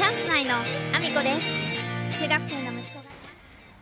チャンス内のアミコです。中学生の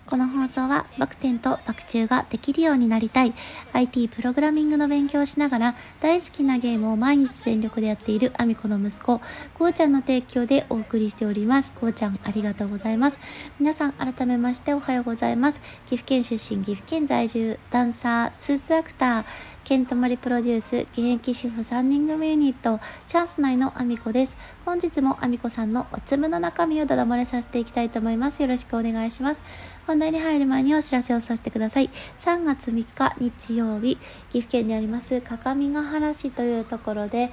この放送はバク転とバク宙ができるようになりたい IT プログラミングの勉強をしながら大好きなゲームを毎日全力でやっているアミコの息子こうちゃんの提供でお送りしておりますこうちゃんありがとうございます皆さん改めましておはようございます岐阜県出身岐阜県在住ダンサースーツアクターケントマリプロデュース現役主婦3人組ユニットチャンス内のアミコです本日もアミコさんのおつむの中身をだだ漏れさせていきたいと思います。よろしくお願いします。本題に入る前にお知らせをさせてください。3月3日日曜日岐阜県にあります各務原市というところで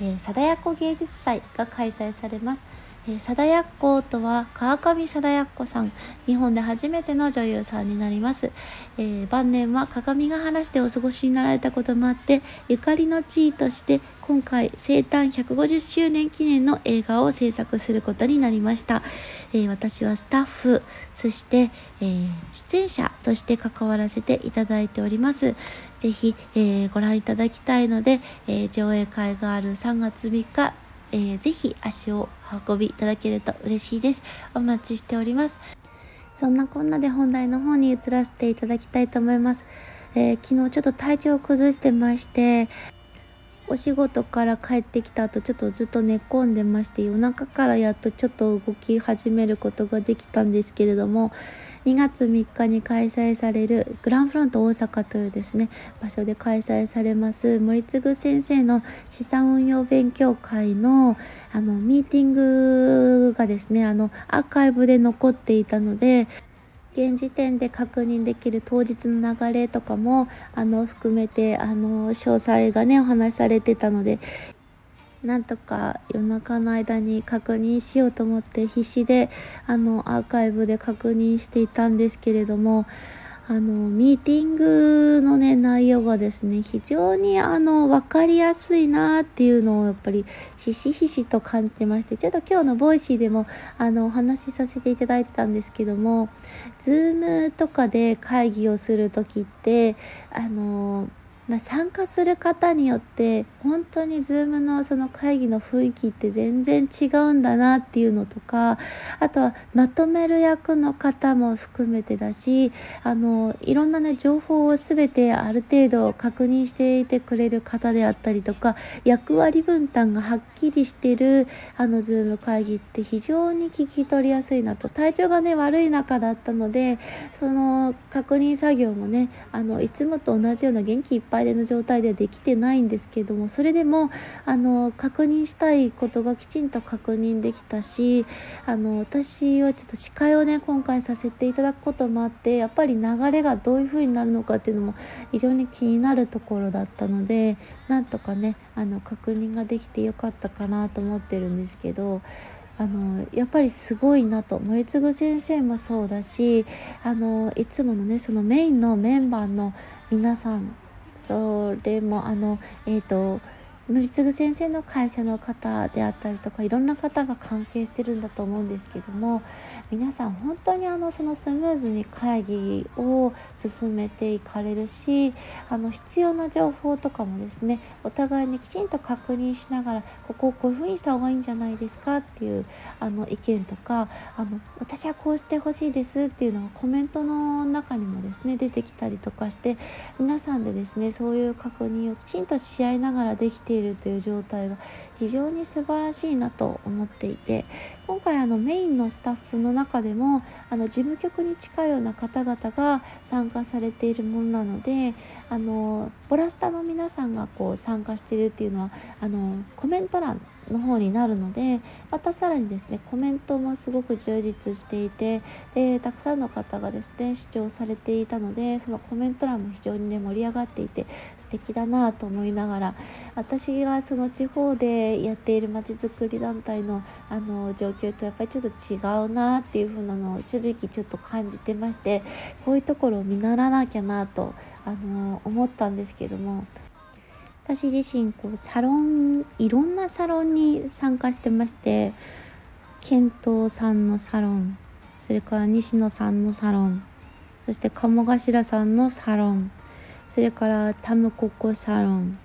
えー、貞子芸術祭が開催されます。え貞奴とは川上貞奴さん。日本で初めての女優さんになります、えー、晩年は鏡が原してお過ごしになられたこともあってゆかりの地位として今回生誕150周年記念の映画を制作することになりました、えー、私はスタッフそして、えー、出演者として関わらせていただいております。ぜひ、えご覧いただきたいので、え上映会がある3月3日えー、ぜひ足を運びいただけると嬉しいです。お待ちしております。そんなこんなで本題の方に移らせていただきたいと思います。えー、昨日ちょっと体調を崩してまして、お仕事から帰ってきた後ちょっとずっと寝込んでまして夜中からやっとちょっと動き始めることができたんですけれども2月3日に開催されるグランフロント大阪というですね場所で開催されます森次先生の資産運用勉強会のあのミーティングがですねあのアーカイブで残っていたので現時点で確認できる当日の流れとかもあの含めてあの詳細がねお話しされてたのでなんとか夜中の間に確認しようと思って必死であのアーカイブで確認していたんですけれどもあのミーティングのね内容がですね非常にあの分かりやすいなっていうのをやっぱりひしひしと感じてましてちょっと今日の Voicy でもあのお話しさせていただいてたんですけども Zoom とかで会議をする時ってあの、参加する方によって本当に Zoom のその会議の雰囲気って全然違うんだなっていうのとかあとはまとめる役の方も含めてだしあのいろんなね情報を全てある程度確認していてくれる方であったりとか役割分担がはっきりしてるあの Zoom 会議って非常に聞き取りやすいなと。体調がね悪い中だったのでその確認作業もねあのいつもと同じような元気いっぱいぱの状態でできてないんですけどもそれでもあの確認したいことがきちんと確認できたしあの私はちょっと司会をね今回させていただくこともあってやっぱり流れがどういう風になるのかっていうのも非常に気になるところだったのでなんとかねあの確認ができてよかったかなと思ってるんですけどあのやっぱりすごいなと。森次先生もそうだしあのいつものねそのメインのメンバーの皆さんそれもあのえっ、ー、と森次先生の会社の方であったりとかいろんな方が関係してるんだと思うんですけども皆さん本当にあのそのスムーズに会議を進めていかれるしあの必要な情報とかもですねお互いにきちんと確認しながらここをこういうふうにした方がいいんじゃないですかっていうあの意見とかあの私はこうしてほしいですっていうのがコメントの中にもですね出てきたりとかして皆さんでですねそういう確認をきちんとし合いながらできてているという状態が非常に素晴らしいなと思っていて今回あのメインのスタッフの中でもあの事務局に近いような方々が参加されているものなのであのボラスタの皆さんがこう参加しているっていうのはあのコメント欄の方になるのでまたさらにですねコメントもすごく充実していてでたくさんの方がですね視聴されていたのでそのコメント欄も非常にね盛り上がっていて素敵だなと思いながら私がその地方でやっているまちづくり団体のあの状況とやっぱりちょっと違うなっていう風なのを正直ちょっと感じてましてこういうところを見習わなきゃなとあの思ったんですけども私自身こうサロンいろんなサロンに参加してまして健闘さんのサロンそれから西野さんのサロンそして鴨頭さんのサロンそれからタムココサロン。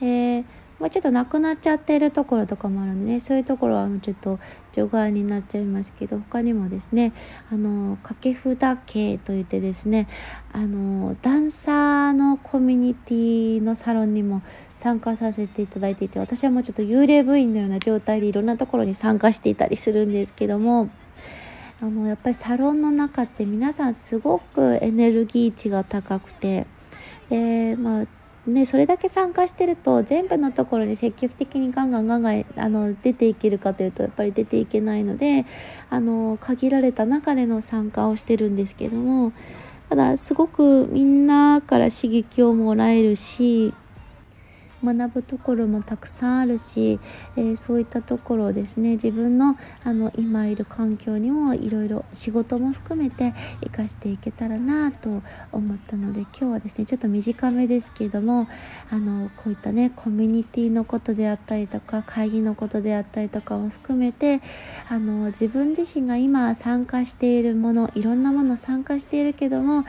でまあ、ちょっとなくなっちゃってるところとかもあるんでねそういうところはちょっと除外になっちゃいますけど他にもですねあの掛け札系といってですねあのダンサーのコミュニティのサロンにも参加させていただいていて私はもうちょっと幽霊部員のような状態でいろんなところに参加していたりするんですけどもあのやっぱりサロンの中って皆さんすごくエネルギー値が高くてでまあね、それだけ参加してると全部のところに積極的にガンガンガンガンあの出ていけるかというとやっぱり出ていけないのであの限られた中での参加をしてるんですけどもただすごくみんなから刺激をもらえるし学ぶところもたくさんあるし、えー、そういったところをですね自分のあの今いる環境にもいろいろ仕事も含めて生かしていけたらなと思ったので今日はですねちょっと短めですけどもあのこういったねコミュニティのことであったりとか会議のことであったりとかも含めてあの自分自身が今参加しているものいろんなもの参加しているけども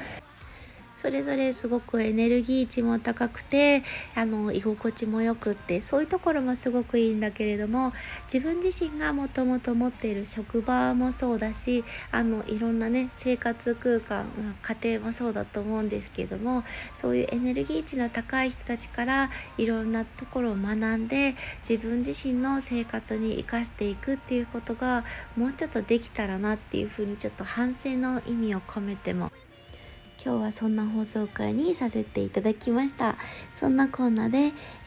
それぞれすごくエネルギー値も高くてあの居心地もよくってそういうところもすごくいいんだけれども自分自身がもともと持っている職場もそうだしあのいろんなね生活空間、まあ、家庭もそうだと思うんですけどもそういうエネルギー値の高い人たちからいろんなところを学んで自分自身の生活に生かしていくっていうことがもうちょっとできたらなっていうふうにちょっと反省の意味を込めても今日はそんな放送会にさせていただきました。そんなコーナーで、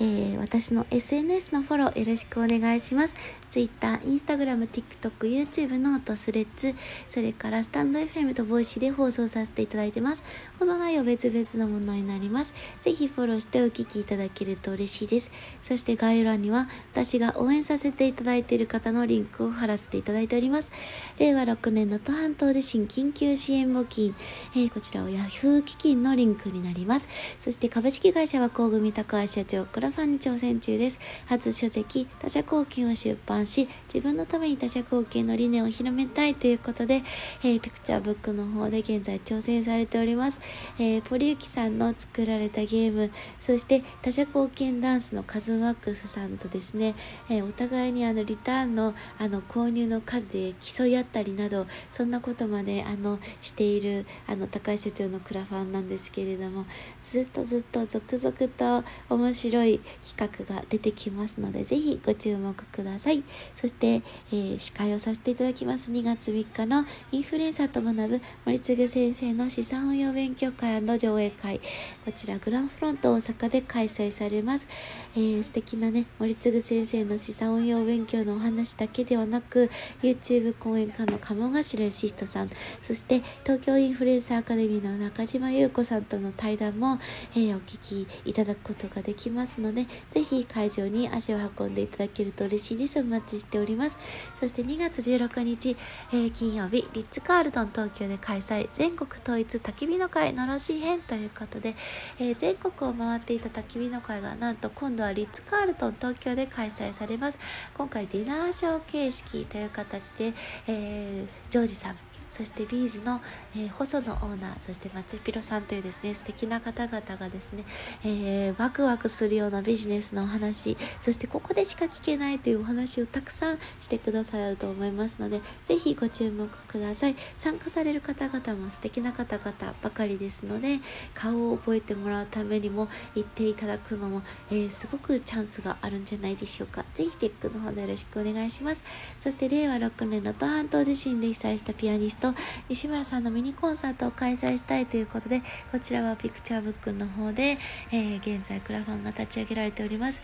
えー、私の SNS のフォローよろしくお願いします。Twitter、Instagram、TikTok、YouTube ノート、スレッズそれからスタンド FM とボイシーで放送させていただいてます。放送内容別々のものになります。ぜひフォローしてお聞きいただけると嬉しいです。そして概要欄には私が応援させていただいている方のリンクを貼らせていただいております。令和6年の能登半島地震緊急支援募金、えー、こちらを風基金のリンクになります。そして株式会社は工組高橋社長クラファンに挑戦中です。初書籍他社貢献を出版。し、自分のために他社貢献の理念を広めたいということで、えー、ピクチャーブックの方で現在挑戦されております。えー、ポリユキさんの作られたゲーム、そして他社貢献ダンスのカズマックスさんとですね、えー、お互いにあのリターンのあの購入の数で競い合ったりなど、そんなことまであのしているあの高橋社長のクラファンなんですけれどもずっとずっと続々と面白い企画が出てきますのでぜひご注目くださいそして、えー、司会をさせていただきます。2月3日のインフルエンサーと学ぶ森次先生の資産運用勉強会上映会。こちらグランフロント大阪で開催されます、えー、素敵なね森次先生の資産運用勉強のお話だけではなく YouTube 講演家の鴨頭シストさん。そして東京インフルエンサーアカデミーの中島優子さんとの対談も、えー、お聞きいただくことができますので、ぜひ会場に足を運んでいただけると嬉しいです。待ちしております。そして2月16日、えー、金曜日、リッツ・カールトン東京で開催、全国統一焚き火の会のろし編ということで、えー、全国を回っていた焚き火の会がなんと今度はリッツ・カールトン東京で開催されます。今回ディナーショー形式という形で、えー、ジョージさんそしてビーズの、えー、細野オーナーそして松ピロさんというですね素敵な方々がですね、えー、ワクワクするようなビジネスのお話そしてここでしか聞けないというお話をたくさんしてくださると思いますのでぜひご注目ください。参加される方々も素敵な方々ばかりですので顔を覚えてもらうためにも行っていただくのも、えー、すごくチャンスがあるんじゃないでしょうか。ぜひチェックの方でよろしくお願いします。そして令和6年能登半島地震で被災したピアニストと西村さんのミニコンサートを開催したいということでこちらはピクチャーブックの方で、えー、現在クラファンが立ち上げられております。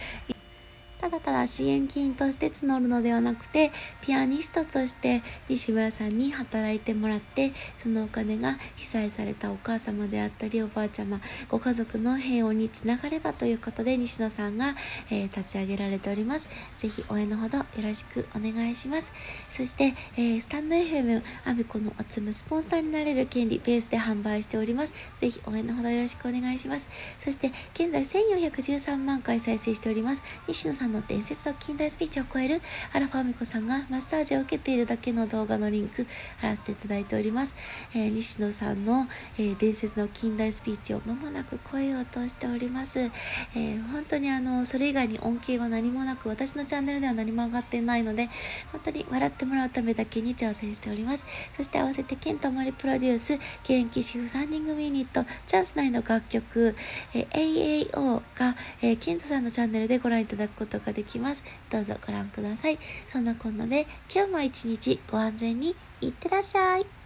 ただただ支援金として募るのではなくて、ピアニストとして西村さんに働いてもらって、そのお金が被災されたお母様であったり、おばあちゃま、ご家族の平穏につながればということで、西野さんが、えー、立ち上げられております。ぜひ応援のほどよろしくお願いします。そして、えー、スタンド FM、アビコのおつむスポンサーになれる権利、ベースで販売しております。ぜひ応援のほどよろしくお願いします。そして、現在1413万回再生しております。西野さんの伝説の近代スピーチを超えるアラファミコさんがマッサージを受けているだけの動画のリンク貼らせていただいております。えー、西野さんの、えー、伝説の近代スピーチを間もなく声を通しております。えー、本当にあの、それ以外に恩恵は何もなく、私のチャンネルでは何も上がっていないので、本当に笑ってもらうためだけに挑戦しております。そして合わせてケントマリプロデュース、現役主婦3人組ユニット、チャンス内の楽曲、えー、AAO が、えー、ケントさんのチャンネルでご覧いただくことができます。どうぞご覧ください。そんなこんなで、今日も一日ご安全にいってらっしゃい。